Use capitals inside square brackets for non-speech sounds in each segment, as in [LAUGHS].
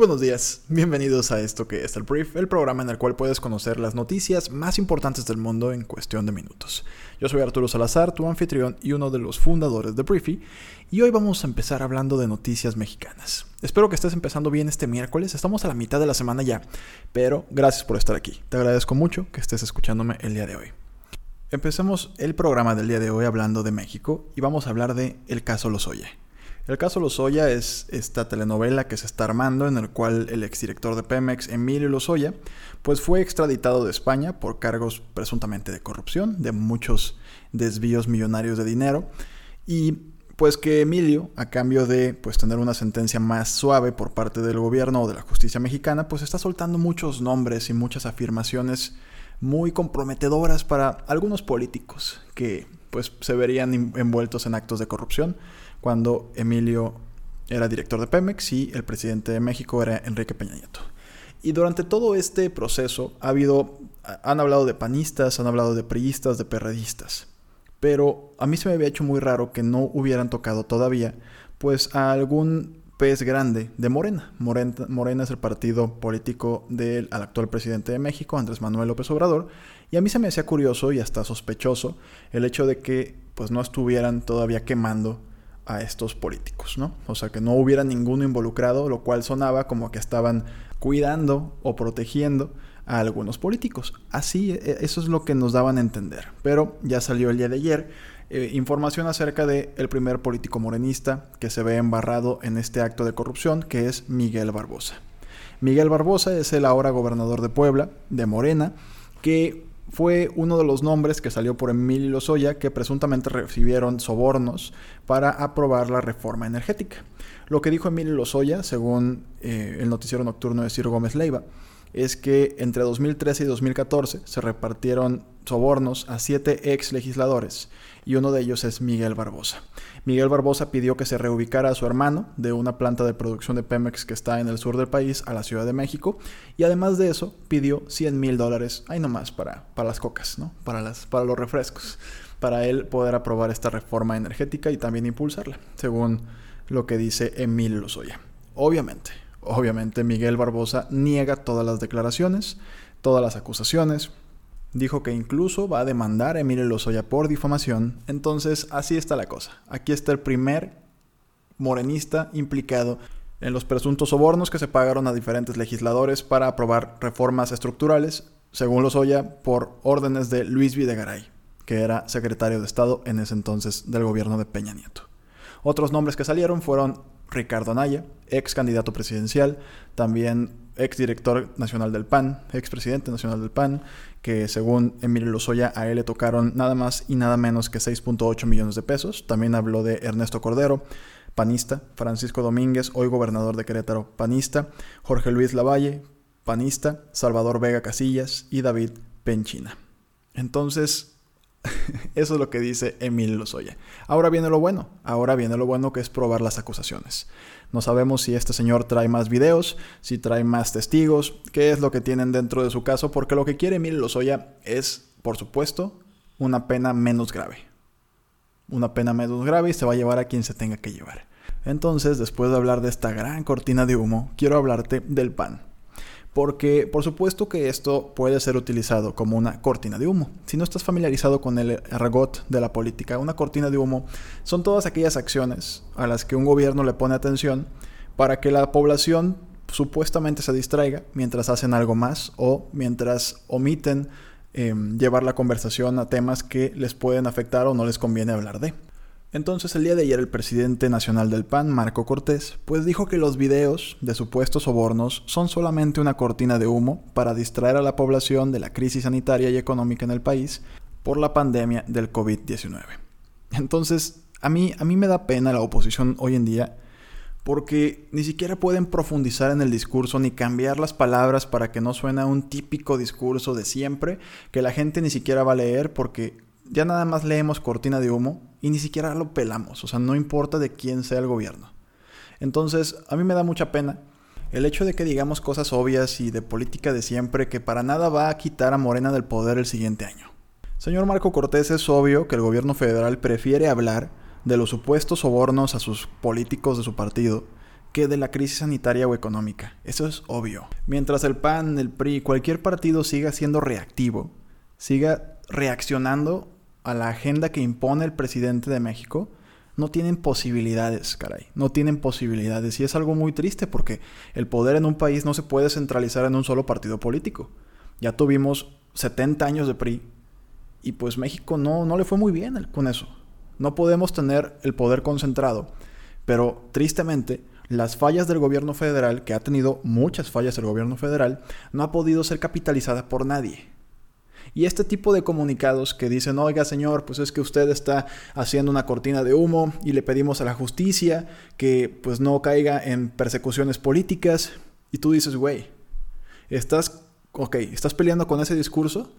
Buenos días, bienvenidos a esto que es el Brief, el programa en el cual puedes conocer las noticias más importantes del mundo en cuestión de minutos. Yo soy Arturo Salazar, tu anfitrión y uno de los fundadores de Briefy, y hoy vamos a empezar hablando de noticias mexicanas. Espero que estés empezando bien este miércoles, estamos a la mitad de la semana ya, pero gracias por estar aquí, te agradezco mucho que estés escuchándome el día de hoy. Empecemos el programa del día de hoy hablando de México y vamos a hablar de el caso Lozoya. El caso Lozoya es esta telenovela que se está armando en el cual el exdirector de Pemex, Emilio Lozoya, pues fue extraditado de España por cargos presuntamente de corrupción, de muchos desvíos millonarios de dinero. Y pues que Emilio, a cambio de pues tener una sentencia más suave por parte del gobierno o de la justicia mexicana, pues está soltando muchos nombres y muchas afirmaciones muy comprometedoras para algunos políticos que pues se verían envueltos en actos de corrupción cuando Emilio era director de Pemex y el presidente de México era Enrique Peña Nieto. Y durante todo este proceso ha habido, han hablado de panistas, han hablado de priistas, de perredistas. Pero a mí se me había hecho muy raro que no hubieran tocado todavía, pues a algún pez grande de Morena. Morena. Morena, es el partido político del actual presidente de México, Andrés Manuel López Obrador, y a mí se me hacía curioso y hasta sospechoso el hecho de que pues no estuvieran todavía quemando a estos políticos, ¿no? O sea, que no hubiera ninguno involucrado, lo cual sonaba como que estaban cuidando o protegiendo a algunos políticos. Así, e, eso es lo que nos daban a entender. Pero ya salió el día de ayer eh, información acerca del el primer político morenista que se ve embarrado en este acto de corrupción, que es Miguel Barbosa. Miguel Barbosa es el ahora gobernador de Puebla, de Morena, que fue uno de los nombres que salió por Emilio Lozoya que presuntamente recibieron sobornos para aprobar la reforma energética. Lo que dijo Emilio Lozoya, según eh, el noticiero nocturno de Ciro Gómez Leiva, es que entre 2013 y 2014 se repartieron sobornos a siete ex legisladores y uno de ellos es Miguel Barbosa. Miguel Barbosa pidió que se reubicara a su hermano de una planta de producción de Pemex que está en el sur del país a la Ciudad de México y además de eso pidió 100 mil dólares, ahí nomás, para, para las cocas, ¿no? para, las, para los refrescos, para él poder aprobar esta reforma energética y también impulsarla, según lo que dice Emil Lozoya. Obviamente, obviamente Miguel Barbosa niega todas las declaraciones, todas las acusaciones, dijo que incluso va a demandar a Emilio Lozoya por difamación. Entonces, así está la cosa. Aquí está el primer morenista implicado en los presuntos sobornos que se pagaron a diferentes legisladores para aprobar reformas estructurales, según Lozoya, por órdenes de Luis Videgaray, que era secretario de Estado en ese entonces del gobierno de Peña Nieto. Otros nombres que salieron fueron Ricardo Anaya, ex candidato presidencial, también ex director nacional del PAN, ex presidente nacional del PAN, que según Emilio Lozoya a él le tocaron nada más y nada menos que 6.8 millones de pesos. También habló de Ernesto Cordero, panista, Francisco Domínguez, hoy gobernador de Querétaro, panista, Jorge Luis Lavalle, panista, Salvador Vega Casillas y David Penchina. Entonces, [LAUGHS] eso es lo que dice Emilio Lozoya. Ahora viene lo bueno, ahora viene lo bueno que es probar las acusaciones. No sabemos si este señor trae más videos, si trae más testigos, qué es lo que tienen dentro de su caso, porque lo que quiere Emilio Lozoya es, por supuesto, una pena menos grave. Una pena menos grave y se va a llevar a quien se tenga que llevar. Entonces, después de hablar de esta gran cortina de humo, quiero hablarte del pan. Porque por supuesto que esto puede ser utilizado como una cortina de humo. Si no estás familiarizado con el argot de la política, una cortina de humo son todas aquellas acciones a las que un gobierno le pone atención para que la población supuestamente se distraiga mientras hacen algo más o mientras omiten em, llevar la conversación a temas que les pueden afectar o no les conviene hablar de. Entonces el día de ayer el presidente nacional del PAN, Marco Cortés, pues dijo que los videos de supuestos sobornos son solamente una cortina de humo para distraer a la población de la crisis sanitaria y económica en el país por la pandemia del COVID-19. Entonces, a mí, a mí me da pena la oposición hoy en día porque ni siquiera pueden profundizar en el discurso ni cambiar las palabras para que no suene un típico discurso de siempre que la gente ni siquiera va a leer porque ya nada más leemos cortina de humo y ni siquiera lo pelamos, o sea, no importa de quién sea el gobierno. Entonces, a mí me da mucha pena el hecho de que digamos cosas obvias y de política de siempre que para nada va a quitar a Morena del poder el siguiente año. Señor Marco Cortés, es obvio que el gobierno federal prefiere hablar de los supuestos sobornos a sus políticos de su partido que de la crisis sanitaria o económica. Eso es obvio. Mientras el PAN, el PRI, cualquier partido siga siendo reactivo, siga reaccionando a la agenda que impone el presidente de México, no tienen posibilidades, caray. No tienen posibilidades. Y es algo muy triste porque el poder en un país no se puede centralizar en un solo partido político. Ya tuvimos 70 años de PRI y pues México no, no le fue muy bien con eso. No podemos tener el poder concentrado. Pero tristemente, las fallas del gobierno federal, que ha tenido muchas fallas el gobierno federal, no ha podido ser capitalizada por nadie. Y este tipo de comunicados que dicen, oiga señor, pues es que usted está haciendo una cortina de humo y le pedimos a la justicia que pues no caiga en persecuciones políticas. Y tú dices, güey, estás, estás peleando con ese discurso,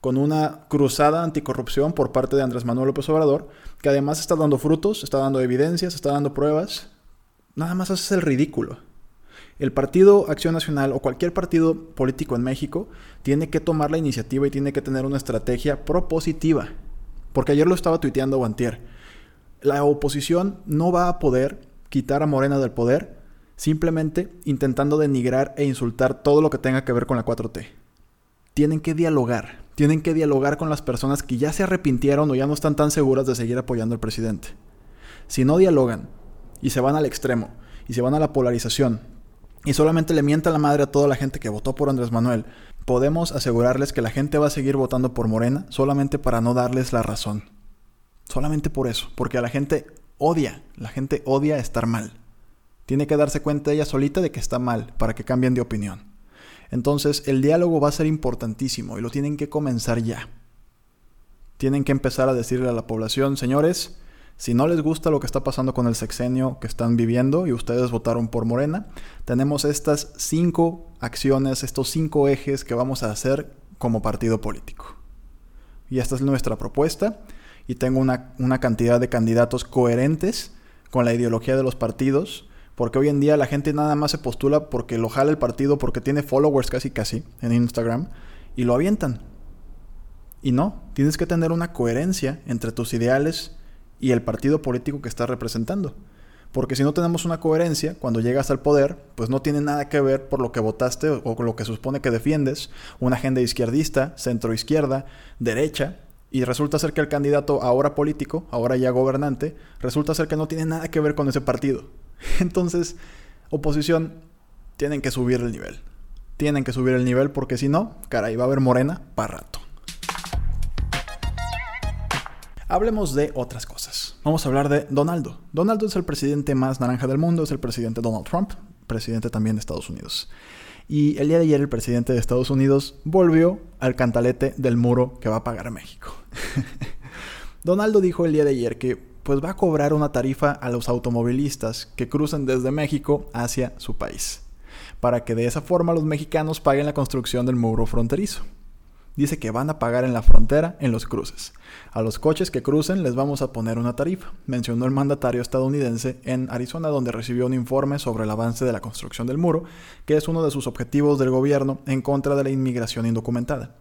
con una cruzada anticorrupción por parte de Andrés Manuel López Obrador, que además está dando frutos, está dando evidencias, está dando pruebas. Nada más haces el ridículo. El Partido Acción Nacional o cualquier partido político en México tiene que tomar la iniciativa y tiene que tener una estrategia propositiva. Porque ayer lo estaba tuiteando Guantier. La oposición no va a poder quitar a Morena del poder simplemente intentando denigrar e insultar todo lo que tenga que ver con la 4T. Tienen que dialogar, tienen que dialogar con las personas que ya se arrepintieron o ya no están tan seguras de seguir apoyando al presidente. Si no dialogan y se van al extremo y se van a la polarización y solamente le mienta la madre a toda la gente que votó por Andrés Manuel, podemos asegurarles que la gente va a seguir votando por Morena solamente para no darles la razón. Solamente por eso, porque a la gente odia, la gente odia estar mal. Tiene que darse cuenta ella solita de que está mal para que cambien de opinión. Entonces el diálogo va a ser importantísimo y lo tienen que comenzar ya. Tienen que empezar a decirle a la población, señores, si no les gusta lo que está pasando con el sexenio que están viviendo y ustedes votaron por Morena, tenemos estas cinco acciones, estos cinco ejes que vamos a hacer como partido político. Y esta es nuestra propuesta y tengo una, una cantidad de candidatos coherentes con la ideología de los partidos, porque hoy en día la gente nada más se postula porque lo jala el partido, porque tiene followers casi casi en Instagram y lo avientan. Y no, tienes que tener una coherencia entre tus ideales y el partido político que estás representando. Porque si no tenemos una coherencia, cuando llegas al poder, pues no tiene nada que ver por lo que votaste o con lo que supone que defiendes, una agenda izquierdista, centroizquierda, derecha, y resulta ser que el candidato ahora político, ahora ya gobernante, resulta ser que no tiene nada que ver con ese partido. [LAUGHS] Entonces, oposición, tienen que subir el nivel. Tienen que subir el nivel porque si no, caray, va a haber morena para rato. Hablemos de otras cosas. Vamos a hablar de Donaldo. Donaldo es el presidente más naranja del mundo, es el presidente Donald Trump, presidente también de Estados Unidos. Y el día de ayer el presidente de Estados Unidos volvió al cantalete del muro que va a pagar México. [LAUGHS] Donaldo dijo el día de ayer que pues va a cobrar una tarifa a los automovilistas que crucen desde México hacia su país, para que de esa forma los mexicanos paguen la construcción del muro fronterizo dice que van a pagar en la frontera en los cruces. A los coches que crucen les vamos a poner una tarifa, mencionó el mandatario estadounidense en Arizona, donde recibió un informe sobre el avance de la construcción del muro, que es uno de sus objetivos del gobierno en contra de la inmigración indocumentada.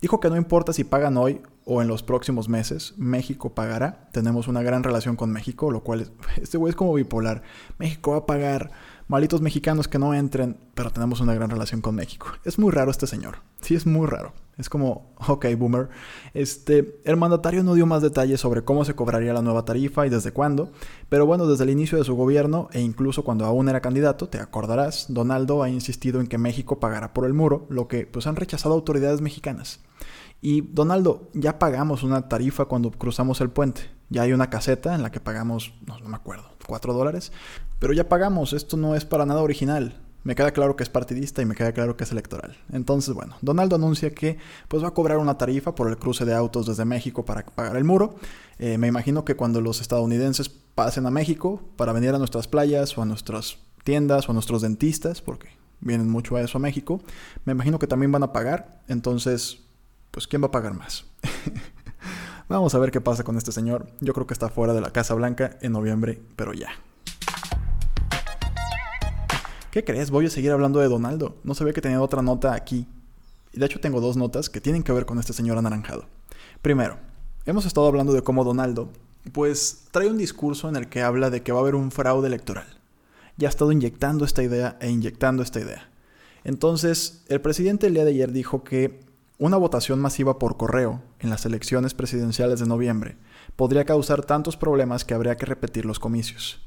Dijo que no importa si pagan hoy o en los próximos meses, México pagará. Tenemos una gran relación con México, lo cual es, [LAUGHS] este güey es como bipolar. México va a pagar, malitos mexicanos que no entren, pero tenemos una gran relación con México. Es muy raro este señor. Sí, es muy raro. Es como, ok, boomer. Este, el mandatario no dio más detalles sobre cómo se cobraría la nueva tarifa y desde cuándo, pero bueno, desde el inicio de su gobierno e incluso cuando aún era candidato, te acordarás, Donaldo ha insistido en que México pagará por el muro, lo que pues han rechazado autoridades mexicanas. Y Donaldo, ya pagamos una tarifa cuando cruzamos el puente. Ya hay una caseta en la que pagamos, no, no me acuerdo, 4 dólares. Pero ya pagamos, esto no es para nada original. Me queda claro que es partidista y me queda claro que es electoral. Entonces, bueno, Donaldo anuncia que pues va a cobrar una tarifa por el cruce de autos desde México para pagar el muro. Eh, me imagino que cuando los estadounidenses pasen a México para venir a nuestras playas o a nuestras tiendas o a nuestros dentistas, porque vienen mucho a eso a México, me imagino que también van a pagar. Entonces, pues, ¿quién va a pagar más? [LAUGHS] Vamos a ver qué pasa con este señor. Yo creo que está fuera de la Casa Blanca en noviembre, pero ya. ¿Qué crees? Voy a seguir hablando de Donaldo. No sabía que tenía otra nota aquí. De hecho tengo dos notas que tienen que ver con este señor anaranjado. Primero, hemos estado hablando de cómo Donaldo, pues trae un discurso en el que habla de que va a haber un fraude electoral. Ya ha estado inyectando esta idea e inyectando esta idea. Entonces, el presidente el día de ayer dijo que una votación masiva por correo en las elecciones presidenciales de noviembre podría causar tantos problemas que habría que repetir los comicios.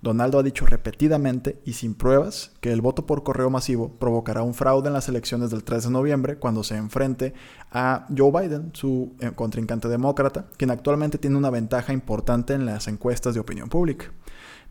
Donaldo ha dicho repetidamente y sin pruebas que el voto por correo masivo provocará un fraude en las elecciones del 3 de noviembre cuando se enfrente a Joe Biden, su eh, contrincante demócrata, quien actualmente tiene una ventaja importante en las encuestas de opinión pública.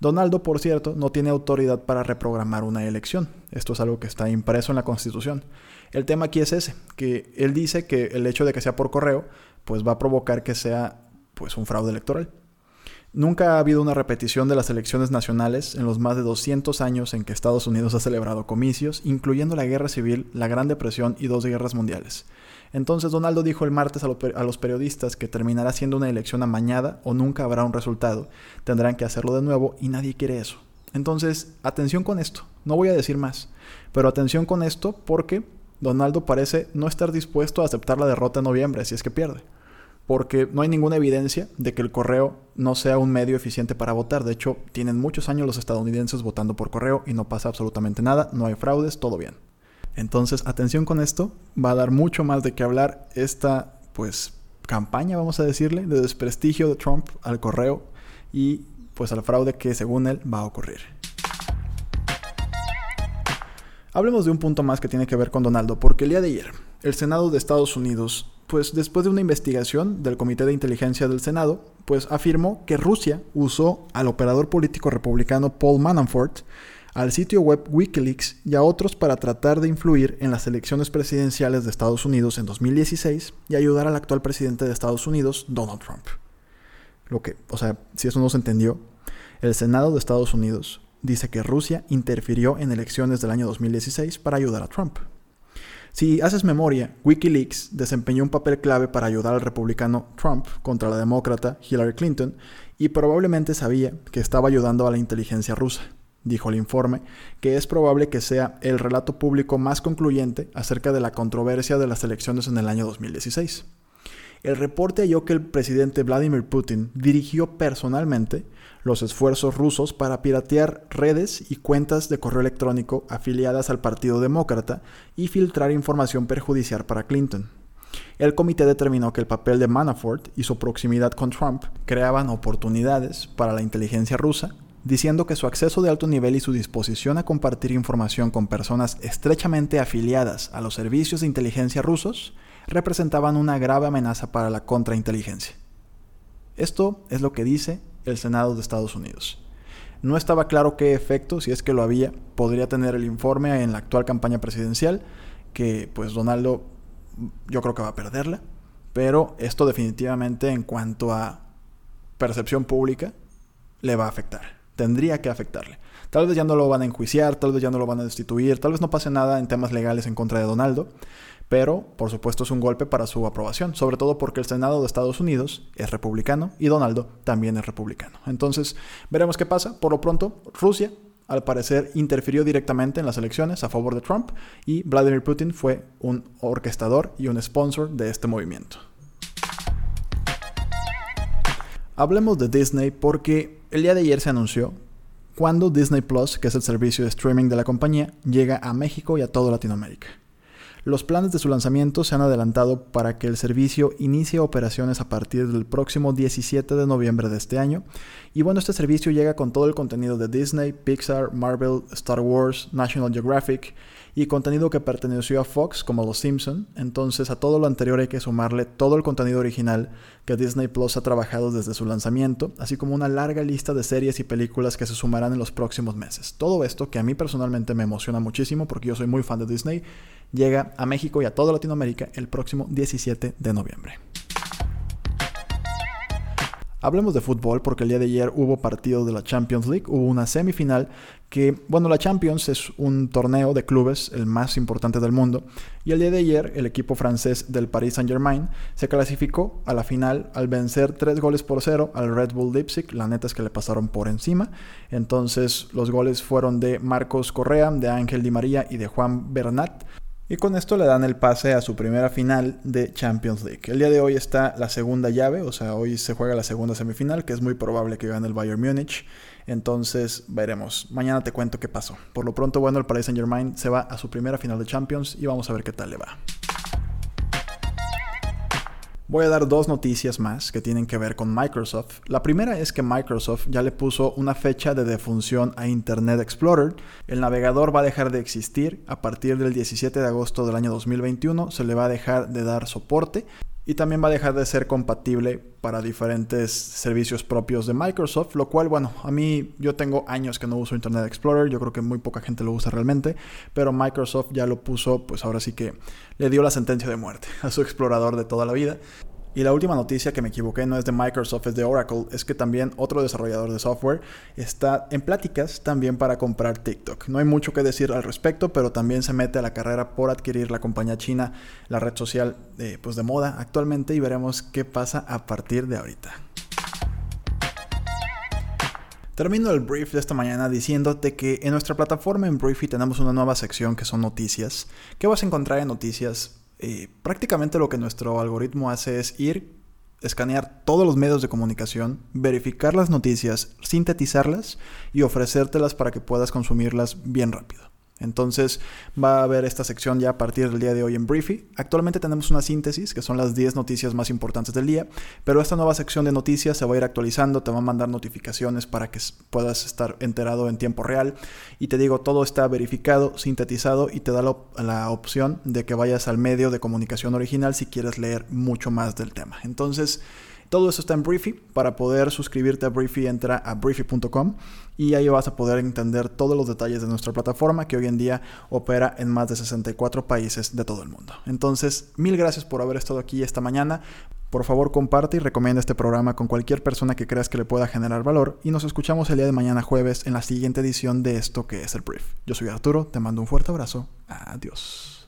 Donaldo, por cierto, no tiene autoridad para reprogramar una elección. Esto es algo que está impreso en la Constitución. El tema aquí es ese, que él dice que el hecho de que sea por correo, pues va a provocar que sea pues un fraude electoral. Nunca ha habido una repetición de las elecciones nacionales en los más de 200 años en que Estados Unidos ha celebrado comicios, incluyendo la Guerra Civil, la Gran Depresión y dos guerras mundiales. Entonces Donaldo dijo el martes a, los periodistas que terminará siendo una elección amañada o nunca habrá un resultado. Tendrán que hacerlo de nuevo y nadie quiere eso. Entonces, atención con esto. No voy a decir más, pero atención con esto porque Donaldo parece no estar dispuesto a aceptar la derrota en noviembre si es que pierde. Porque no hay ninguna evidencia de que el correo no sea un medio eficiente para votar. De hecho, tienen muchos años los estadounidenses votando por correo y no pasa absolutamente nada, no hay fraudes, todo bien. Entonces, atención con esto, va a dar mucho más de qué hablar esta, pues, campaña, vamos a decirle, de desprestigio de Trump al correo y pues al fraude que según él va a ocurrir. Hablemos de un punto más que tiene que ver con Donaldo, porque el día de ayer, el Senado de Estados Unidos, pues después de una investigación del Comité de Inteligencia del Senado, pues afirmó que Rusia usó al operador político republicano Paul Manafort, al sitio web Wikileaks y a otros para tratar de influir en las elecciones presidenciales de Estados Unidos en 2016 y ayudar al actual presidente de Estados Unidos, Donald Trump. Lo que, o sea, si eso no se entendió, el Senado de Estados Unidos dice que Rusia interfirió en elecciones del año 2016 para ayudar a Trump. Si haces memoria, Wikileaks desempeñó un papel clave para ayudar al republicano Trump contra la demócrata Hillary Clinton y probablemente sabía que estaba ayudando a la inteligencia rusa. Dijo el informe que es probable que sea el relato público más concluyente acerca de la controversia de las elecciones en el año 2016. El reporte halló que el presidente Vladimir Putin dirigió personalmente los esfuerzos rusos para piratear redes y cuentas de correo electrónico afiliadas al Partido Demócrata y filtrar información perjudicial para Clinton. El comité determinó que el papel de Manafort y su proximidad con Trump creaban oportunidades para la inteligencia rusa, diciendo que su acceso de alto nivel y su disposición a compartir información con personas estrechamente afiliadas a los servicios de inteligencia rusos representaban una grave amenaza para la contrainteligencia. Esto es lo que dice el Senado de Estados Unidos. No estaba claro qué efecto, si es que lo había, podría tener el informe en la actual campaña presidencial, que pues Donaldo yo creo que va a perderla, pero esto definitivamente en cuanto a percepción pública le va a afectar, tendría que afectarle. Tal vez ya no lo van a enjuiciar, tal vez ya no lo van a destituir, tal vez no pase nada en temas legales en contra de Donaldo, pero por supuesto es un golpe para su aprobación, sobre todo porque el Senado de Estados Unidos es republicano y Donaldo también es republicano. Entonces, veremos qué pasa. Por lo pronto, Rusia al parecer interfirió directamente en las elecciones a favor de Trump y Vladimir Putin fue un orquestador y un sponsor de este movimiento. Hablemos de Disney porque el día de ayer se anunció cuando Disney Plus, que es el servicio de streaming de la compañía, llega a México y a toda Latinoamérica. Los planes de su lanzamiento se han adelantado para que el servicio inicie operaciones a partir del próximo 17 de noviembre de este año. Y bueno, este servicio llega con todo el contenido de Disney, Pixar, Marvel, Star Wars, National Geographic y contenido que perteneció a Fox como Los Simpson. Entonces a todo lo anterior hay que sumarle todo el contenido original que Disney Plus ha trabajado desde su lanzamiento, así como una larga lista de series y películas que se sumarán en los próximos meses. Todo esto que a mí personalmente me emociona muchísimo porque yo soy muy fan de Disney llega a México y a toda Latinoamérica el próximo 17 de noviembre. Hablemos de fútbol porque el día de ayer hubo partido de la Champions League, hubo una semifinal que, bueno, la Champions es un torneo de clubes, el más importante del mundo, y el día de ayer el equipo francés del Paris Saint-Germain se clasificó a la final al vencer tres goles por cero al Red Bull Leipzig, la neta es que le pasaron por encima, entonces los goles fueron de Marcos Correa, de Ángel Di María y de Juan Bernat, y con esto le dan el pase a su primera final de Champions League. El día de hoy está la segunda llave, o sea, hoy se juega la segunda semifinal, que es muy probable que gane el Bayern Múnich. Entonces veremos. Mañana te cuento qué pasó. Por lo pronto, bueno, el Paris Saint Germain se va a su primera final de Champions y vamos a ver qué tal le va. Voy a dar dos noticias más que tienen que ver con Microsoft. La primera es que Microsoft ya le puso una fecha de defunción a Internet Explorer. El navegador va a dejar de existir a partir del 17 de agosto del año 2021. Se le va a dejar de dar soporte y también va a dejar de ser compatible para diferentes servicios propios de Microsoft, lo cual, bueno, a mí yo tengo años que no uso Internet Explorer, yo creo que muy poca gente lo usa realmente, pero Microsoft ya lo puso, pues ahora sí que le dio la sentencia de muerte [LAUGHS] a su explorador de toda la vida. Y la última noticia que me equivoqué no es de Microsoft, es de Oracle, es que también otro desarrollador de software está en pláticas también para comprar TikTok. No hay mucho que decir al respecto, pero también se mete a la carrera por adquirir la compañía china, la red social eh, pues de moda actualmente y veremos qué pasa a partir de ahorita. Termino el brief de esta mañana diciéndote que en nuestra plataforma en Briefy tenemos una nueva sección que son noticias. ¿Qué vas a encontrar en noticias? Eh, prácticamente lo que nuestro algoritmo hace es ir, escanear todos los medios de comunicación, verificar las noticias, sintetizarlas y ofrecértelas para que puedas consumirlas bien rápido. Entonces va a haber esta sección ya a partir del día de hoy en Briefy. Actualmente tenemos una síntesis, que son las 10 noticias más importantes del día, pero esta nueva sección de noticias se va a ir actualizando, te va a mandar notificaciones para que puedas estar enterado en tiempo real. Y te digo, todo está verificado, sintetizado y te da la, la opción de que vayas al medio de comunicación original si quieres leer mucho más del tema. Entonces, todo eso está en Briefy. Para poder suscribirte a Briefy, entra a briefy.com y ahí vas a poder entender todos los detalles de nuestra plataforma que hoy en día opera en más de 64 países de todo el mundo. Entonces, mil gracias por haber estado aquí esta mañana. Por favor, comparte y recomienda este programa con cualquier persona que creas que le pueda generar valor y nos escuchamos el día de mañana jueves en la siguiente edición de esto que es el Brief. Yo soy Arturo, te mando un fuerte abrazo. Adiós.